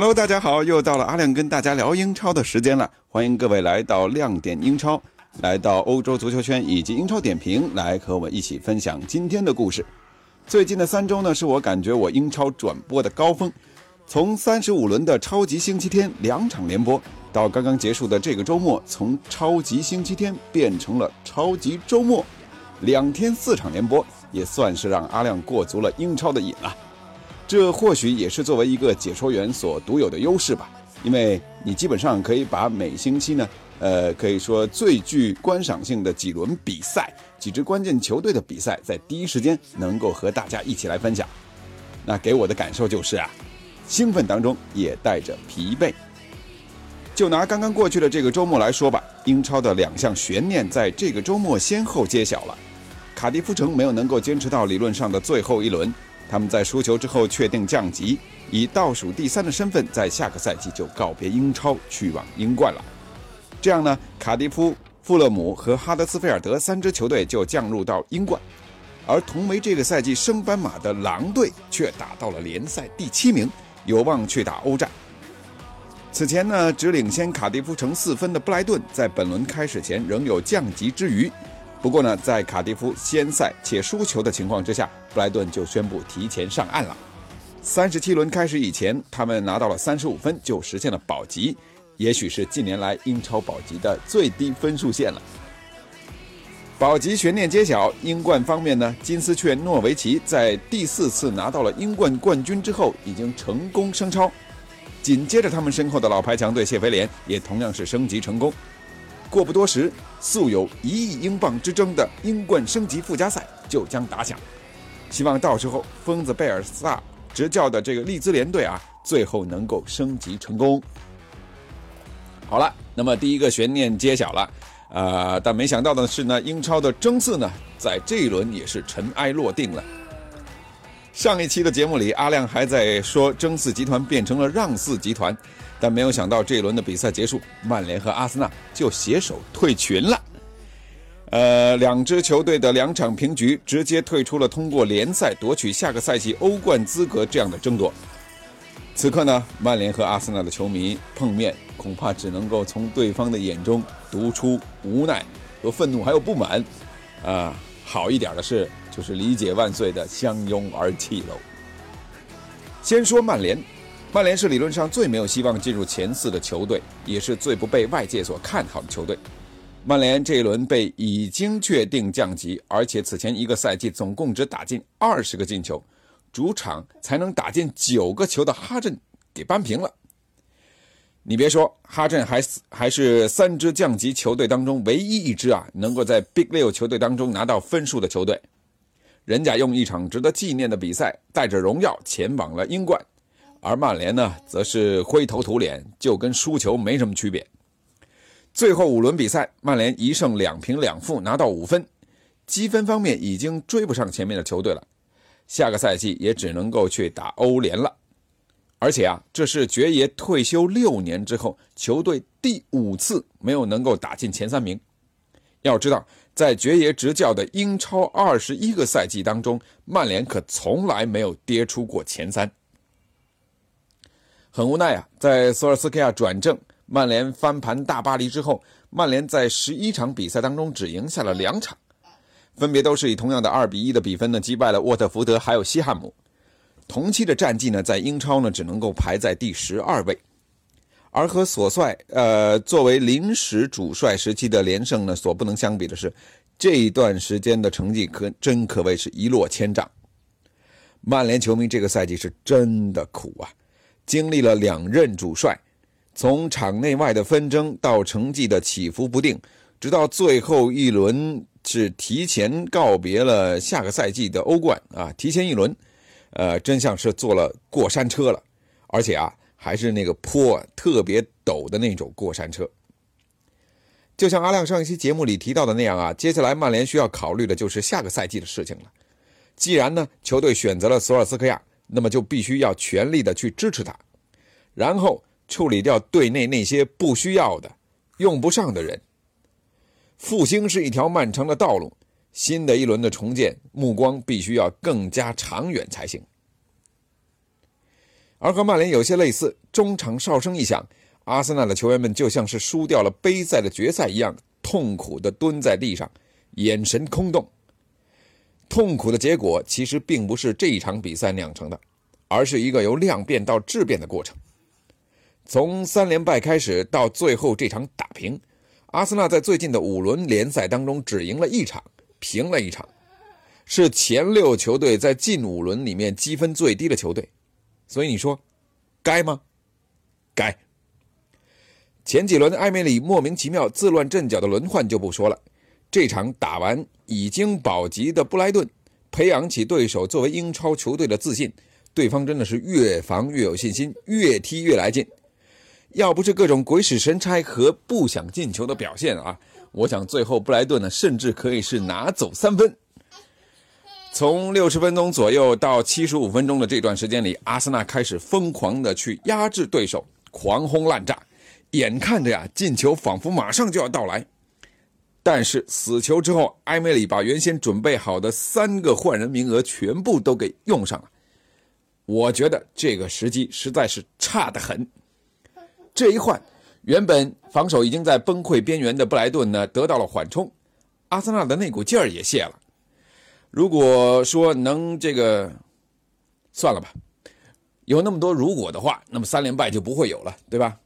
Hello，大家好，又到了阿亮跟大家聊英超的时间了。欢迎各位来到亮点英超，来到欧洲足球圈以及英超点评，来和我们一起分享今天的故事。最近的三周呢，是我感觉我英超转播的高峰。从三十五轮的超级星期天两场联播，到刚刚结束的这个周末，从超级星期天变成了超级周末，两天四场联播。也算是让阿亮过足了英超的瘾了，这或许也是作为一个解说员所独有的优势吧，因为你基本上可以把每星期呢，呃，可以说最具观赏性的几轮比赛、几支关键球队的比赛，在第一时间能够和大家一起来分享。那给我的感受就是啊，兴奋当中也带着疲惫。就拿刚刚过去的这个周末来说吧，英超的两项悬念在这个周末先后揭晓了。卡迪夫城没有能够坚持到理论上的最后一轮，他们在输球之后确定降级，以倒数第三的身份在下个赛季就告别英超，去往英冠了。这样呢，卡迪夫、富勒姆和哈德斯菲尔德三支球队就降入到英冠，而同为这个赛季升班马的狼队却打到了联赛第七名，有望去打欧战。此前呢，只领先卡迪夫城四分的布莱顿，在本轮开始前仍有降级之余。不过呢，在卡迪夫先赛且输球的情况之下，布莱顿就宣布提前上岸了。三十七轮开始以前，他们拿到了三十五分，就实现了保级，也许是近年来英超保级的最低分数线了。保级悬念揭晓，英冠方面呢，金丝雀诺维奇在第四次拿到了英冠冠军之后，已经成功升超。紧接着，他们身后的老牌强队谢菲联也同样是升级成功。过不多时，素有一亿英镑之争的英冠升级附加赛就将打响。希望到时候疯子贝尔萨执教的这个利兹联队啊，最后能够升级成功。好了，那么第一个悬念揭晓了，呃，但没想到的是呢，英超的争四呢，在这一轮也是尘埃落定了。上一期的节目里，阿亮还在说争四集团变成了让四集团。但没有想到，这一轮的比赛结束，曼联和阿森纳就携手退群了。呃，两支球队的两场平局，直接退出了通过联赛夺取下个赛季欧冠资格这样的争夺。此刻呢，曼联和阿森纳的球迷碰面，恐怕只能够从对方的眼中读出无奈和愤怒，还有不满。啊，好一点的是，就是理解万岁的相拥而泣喽。先说曼联。曼联是理论上最没有希望进入前四的球队，也是最不被外界所看好的球队。曼联这一轮被已经确定降级，而且此前一个赛季总共只打进二十个进球，主场才能打进九个球的哈镇给扳平了。你别说，哈镇还还是三支降级球队当中唯一一支啊能够在 Big 六球队当中拿到分数的球队。人家用一场值得纪念的比赛，带着荣耀前往了英冠。而曼联呢，则是灰头土脸，就跟输球没什么区别。最后五轮比赛，曼联一胜两平两负，拿到五分，积分方面已经追不上前面的球队了。下个赛季也只能够去打欧联了。而且啊，这是爵爷退休六年之后，球队第五次没有能够打进前三名。要知道，在爵爷执教的英超二十一个赛季当中，曼联可从来没有跌出过前三。很无奈啊，在索尔斯克亚转正、曼联翻盘大巴黎之后，曼联在十一场比赛当中只赢下了两场，分别都是以同样的二比一的比分呢击败了沃特福德还有西汉姆。同期的战绩呢，在英超呢只能够排在第十二位，而和索帅呃作为临时主帅时期的连胜呢所不能相比的是，这一段时间的成绩可真可谓是一落千丈。曼联球迷这个赛季是真的苦啊！经历了两任主帅，从场内外的纷争到成绩的起伏不定，直到最后一轮是提前告别了下个赛季的欧冠啊，提前一轮呃，真像是坐了过山车了，而且啊，还是那个坡特别陡的那种过山车。就像阿亮上一期节目里提到的那样啊，接下来曼联需要考虑的就是下个赛季的事情了。既然呢，球队选择了索尔斯克亚，那么就必须要全力的去支持他，然后处理掉队内那些不需要的、用不上的人。复兴是一条漫长的道路，新的一轮的重建，目光必须要更加长远才行。而和曼联有些类似，中场哨声一响，阿森纳的球员们就像是输掉了杯赛的决赛一样，痛苦地蹲在地上，眼神空洞。痛苦的结果其实并不是这一场比赛酿成的，而是一个由量变到质变的过程。从三连败开始到最后这场打平，阿森纳在最近的五轮联赛当中只赢了一场，平了一场，是前六球队在近五轮里面积分最低的球队。所以你说，该吗？该。前几轮埃梅里莫名其妙自乱阵脚的轮换就不说了。这场打完已经保级的布莱顿，培养起对手作为英超球队的自信，对方真的是越防越有信心，越踢越来劲。要不是各种鬼使神差和不想进球的表现啊，我想最后布莱顿呢，甚至可以是拿走三分。从六十分钟左右到七十五分钟的这段时间里，阿森纳开始疯狂的去压制对手，狂轰滥炸，眼看着呀，进球仿佛马上就要到来。但是死球之后，埃梅里把原先准备好的三个换人名额全部都给用上了。我觉得这个时机实在是差得很。这一换，原本防守已经在崩溃边缘的布莱顿呢得到了缓冲，阿森纳的那股劲儿也泄了。如果说能这个，算了吧，有那么多如果的话，那么三连败就不会有了，对吧？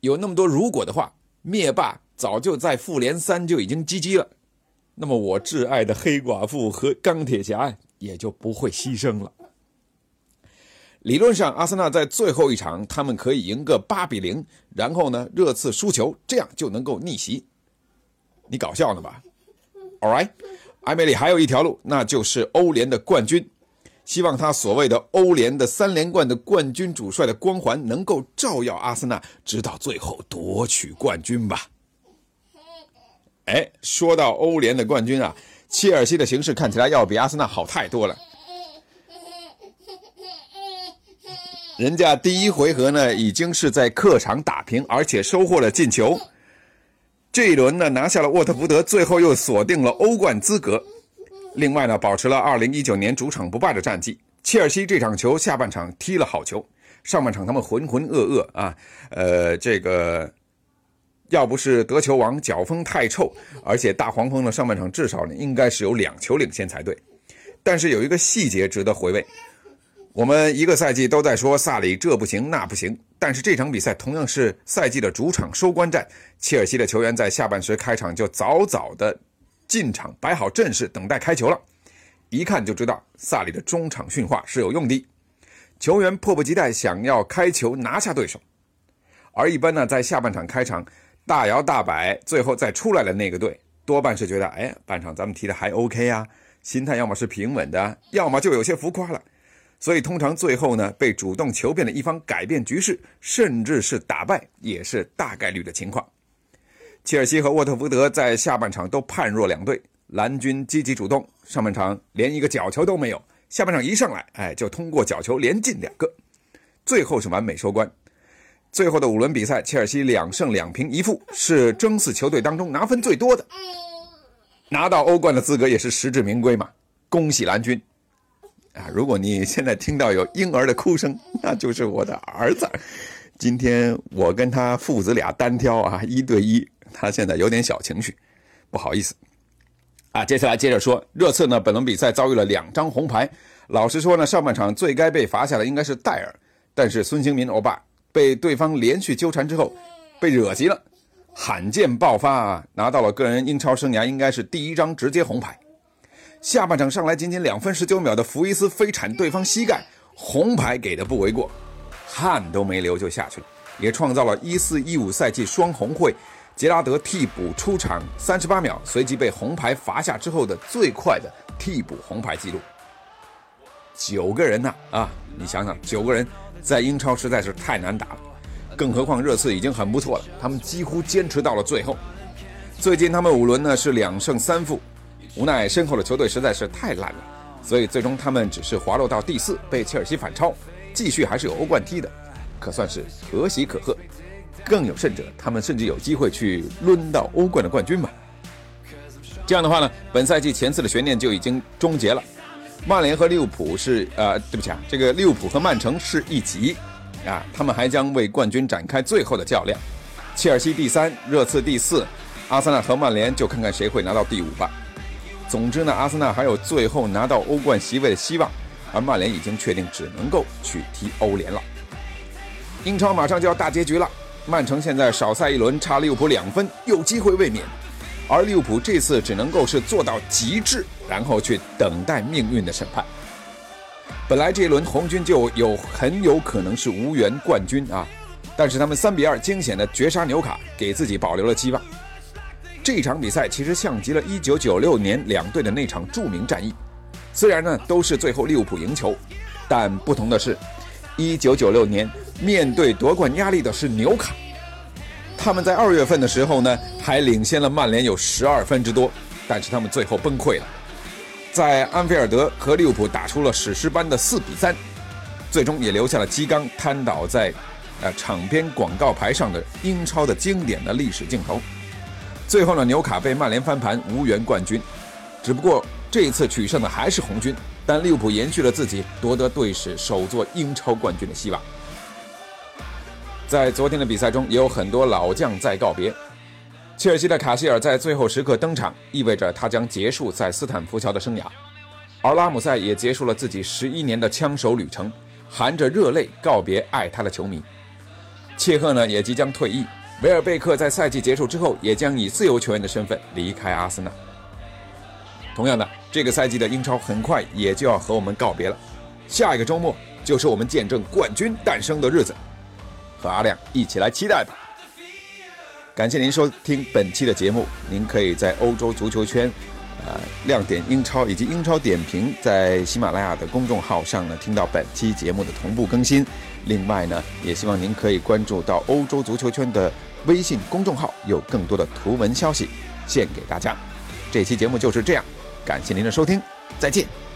有那么多如果的话，灭霸。早就在复联三就已经 GG 了，那么我挚爱的黑寡妇和钢铁侠也就不会牺牲了。理论上，阿森纳在最后一场他们可以赢个八比零，然后呢热刺输球，这样就能够逆袭。你搞笑呢吧？All right，埃梅里还有一条路，那就是欧联的冠军。希望他所谓的欧联的三连冠的冠军主帅的光环能够照耀阿森纳，直到最后夺取冠军吧。哎，说到欧联的冠军啊，切尔西的形势看起来要比阿森纳好太多了。人家第一回合呢，已经是在客场打平，而且收获了进球。这一轮呢，拿下了沃特福德，最后又锁定了欧冠资格。另外呢，保持了2019年主场不败的战绩。切尔西这场球下半场踢了好球，上半场他们浑浑噩噩啊，呃，这个。要不是得球王脚风太臭，而且大黄蜂呢上半场至少呢应该是有两球领先才对。但是有一个细节值得回味，我们一个赛季都在说萨里这不行那不行，但是这场比赛同样是赛季的主场收官战，切尔西的球员在下半时开场就早早的进场摆好阵势等待开球了，一看就知道萨里的中场训话是有用的，球员迫不及待想要开球拿下对手，而一般呢在下半场开场。大摇大摆，最后再出来的那个队，多半是觉得，哎，半场咱们踢的还 OK 呀，心态要么是平稳的，要么就有些浮夸了。所以通常最后呢，被主动求变的一方改变局势，甚至是打败，也是大概率的情况。切尔西和沃特福德在下半场都判若两队，蓝军积极主动，上半场连一个角球都没有，下半场一上来，哎，就通过角球连进两个，最后是完美收官。最后的五轮比赛，切尔西两胜两平一负，是争四球队当中拿分最多的，拿到欧冠的资格也是实至名归嘛！恭喜蓝军！啊，如果你现在听到有婴儿的哭声，那就是我的儿子。今天我跟他父子俩单挑啊，一对一，他现在有点小情绪，不好意思。啊，接下来接着说，热刺呢，本轮比赛遭遇了两张红牌。老实说呢，上半场最该被罚下的应该是戴尔，但是孙兴民欧巴。被对方连续纠缠之后，被惹急了，罕见爆发，拿到了个人英超生涯应该是第一张直接红牌。下半场上来仅仅两分十九秒的福伊斯飞铲对方膝盖，红牌给的不为过，汗都没流就下去了，也创造了一四一五赛季双红会杰拉德替补出场三十八秒，随即被红牌罚下之后的最快的替补红牌记录。九个人呐啊！你想想，九个人在英超实在是太难打了，更何况热刺已经很不错了，他们几乎坚持到了最后。最近他们五轮呢是两胜三负，无奈身后的球队实在是太烂了，所以最终他们只是滑落到第四，被切尔西反超，继续还是有欧冠踢的，可算是可喜可贺。更有甚者，他们甚至有机会去抡到欧冠的冠军吧。这样的话呢，本赛季前四的悬念就已经终结了。曼联和利物浦是呃，对不起啊，这个利物浦和曼城是一级啊，他们还将为冠军展开最后的较量。切尔西第三，热刺第四，阿森纳和曼联就看看谁会拿到第五吧。总之呢，阿森纳还有最后拿到欧冠席位的希望，而曼联已经确定只能够去踢欧联了。英超马上就要大结局了。曼城现在少赛一轮，差利物浦两分，有机会卫冕。而利物浦这次只能够是做到极致，然后去等待命运的审判。本来这一轮红军就有很有可能是无缘冠军啊，但是他们三比二惊险的绝杀纽卡，给自己保留了希望。这场比赛其实像极了1996年两队的那场著名战役，虽然呢都是最后利物浦赢球，但不同的是，1996年。面对夺冠压力的是纽卡，他们在二月份的时候呢，还领先了曼联有十二分之多，但是他们最后崩溃了，在安菲尔德和利物浦打出了史诗般的四比三，最终也留下了基冈瘫倒在，呃场边广告牌上的英超的经典的历史镜头。最后呢，纽卡被曼联翻盘，无缘冠军，只不过这一次取胜的还是红军，但利物浦延续了自己夺得队史首座英超冠军的希望。在昨天的比赛中，也有很多老将在告别。切尔西的卡希尔在最后时刻登场，意味着他将结束在斯坦福桥的生涯。而拉姆塞也结束了自己十一年的枪手旅程，含着热泪告别爱他的球迷。切赫呢也即将退役，维尔贝克在赛季结束之后也将以自由球员的身份离开阿森纳。同样的，这个赛季的英超很快也就要和我们告别了。下一个周末就是我们见证冠军诞生的日子。和阿亮一起来期待吧！感谢您收听本期的节目。您可以在欧洲足球圈，呃，亮点英超以及英超点评，在喜马拉雅的公众号上呢听到本期节目的同步更新。另外呢，也希望您可以关注到欧洲足球圈的微信公众号，有更多的图文消息献给大家。这期节目就是这样，感谢您的收听，再见。